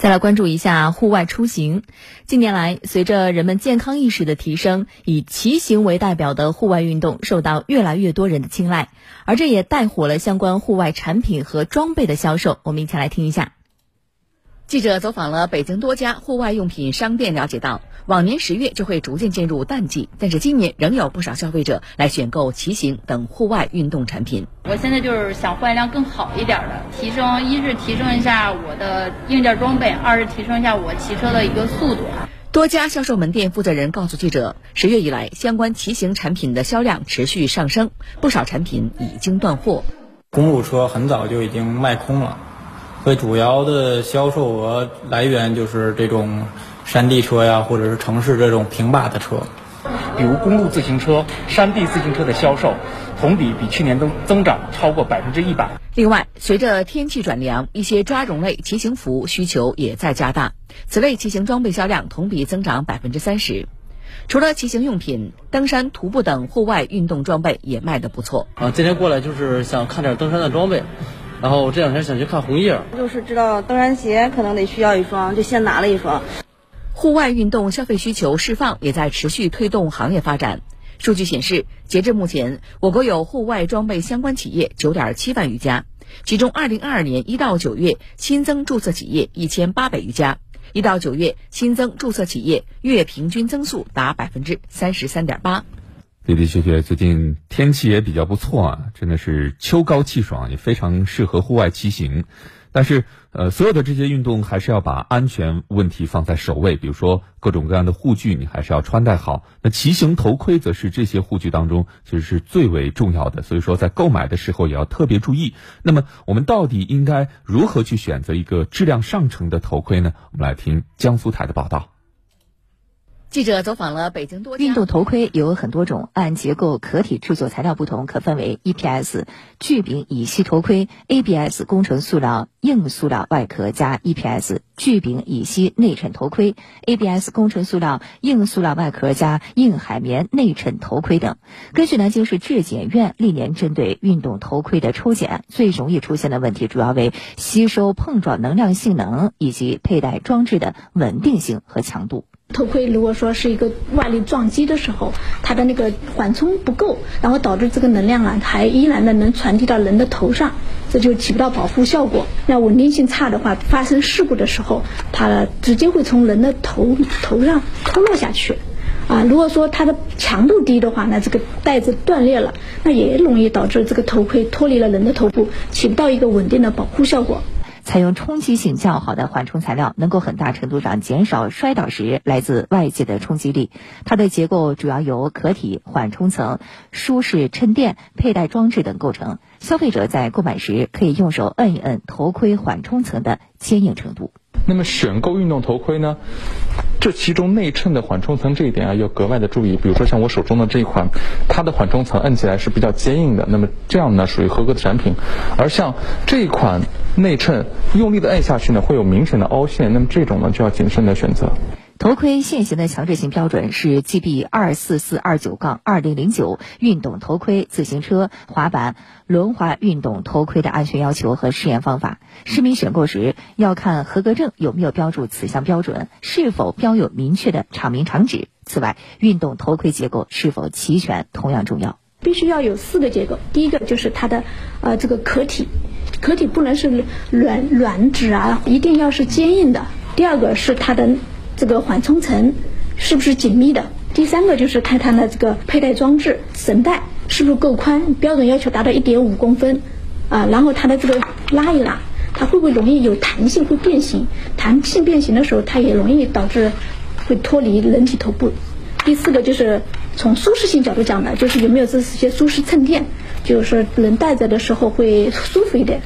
再来关注一下户外出行。近年来，随着人们健康意识的提升，以骑行为代表的户外运动受到越来越多人的青睐，而这也带火了相关户外产品和装备的销售。我们一起来听一下。记者走访了北京多家户外用品商店，了解到，往年十月就会逐渐进入淡季，但是今年仍有不少消费者来选购骑行等户外运动产品。我现在就是想换一辆更好一点的，提升一是提升一下我的硬件装备，二是提升一下我骑车的一个速度。多家销售门店负责人告诉记者，十月以来，相关骑行产品的销量持续上升，不少产品已经断货。公路车很早就已经卖空了。所以主要的销售额来源就是这种山地车呀，或者是城市这种平把的车。比如公路自行车、山地自行车的销售，同比比去年增增长超过百分之一百。另外，随着天气转凉，一些抓绒类骑行服需求也在加大，此类骑行装备销量同比增长百分之三十。除了骑行用品，登山、徒步等户外运动装备也卖得不错。啊，今天过来就是想看点登山的装备。然后这两天想去看红叶，就是知道登山鞋可能得需要一双，就先拿了一双。户外运动消费需求释放也在持续推动行业发展。数据显示，截至目前，我国有户外装备相关企业九点七万余家，其中二零二二年一到九月新增注册企业一千八百余家，一到九月新增注册企业月平均增速达百分之三十三点八。的的确确，最近天气也比较不错啊，真的是秋高气爽，也非常适合户外骑行。但是，呃，所有的这些运动还是要把安全问题放在首位，比如说各种各样的护具，你还是要穿戴好。那骑行头盔则是这些护具当中其实是最为重要的，所以说在购买的时候也要特别注意。那么，我们到底应该如何去选择一个质量上乘的头盔呢？我们来听江苏台的报道。记者走访了北京多运动头盔有很多种，按结构、壳体、制作材料不同，可分为 EPS 聚丙乙烯头盔、ABS 工程塑料硬塑料外壳加 EPS 聚丙乙烯内衬头盔、ABS 工程塑料硬塑料外壳加硬海绵内衬头盔等。根据南京市质检院历年针对运动头盔的抽检，最容易出现的问题主要为吸收碰撞能量性能以及佩戴装置的稳定性和强度。头盔如果说是一个外力撞击的时候，它的那个缓冲不够，然后导致这个能量啊还依然的能传递到人的头上，这就起不到保护效果。那稳定性差的话，发生事故的时候，它直接会从人的头头上脱落下去。啊，如果说它的强度低的话，那这个带子断裂了，那也容易导致这个头盔脱离了人的头部，起不到一个稳定的保护效果。采用冲击性较好的缓冲材料，能够很大程度上减少摔倒时来自外界的冲击力。它的结构主要由壳体、缓冲层、舒适衬垫、佩戴装置等构成。消费者在购买时可以用手摁一摁头盔缓冲层的坚硬程度。那么选购运动头盔呢？这其中内衬的缓冲层这一点啊，要格外的注意。比如说像我手中的这一款，它的缓冲层摁起来是比较坚硬的，那么这样呢属于合格的产品。而像这一款内衬，用力的摁下去呢会有明显的凹陷，那么这种呢就要谨慎的选择。头盔现行的强制性标准是 GB 二四四二九杠二零零九运动头盔、自行车、滑板、轮滑运动头盔的安全要求和试验方法。市民选购时要看合格证有没有标注此项标准，是否标有明确的厂名厂址。此外，运动头盔结构是否齐全同样重要。必须要有四个结构，第一个就是它的呃这个壳体，壳体不能是软软质啊，一定要是坚硬的。第二个是它的。这个缓冲层是不是紧密的？第三个就是看它的这个佩戴装置绳带是不是够宽，标准要求达到一点五公分啊。然后它的这个拉一拉，它会不会容易有弹性，会变形？弹性变形的时候，它也容易导致会脱离人体头部。第四个就是从舒适性角度讲的，就是有没有这些舒适衬垫，就是说人戴着的时候会舒服一点。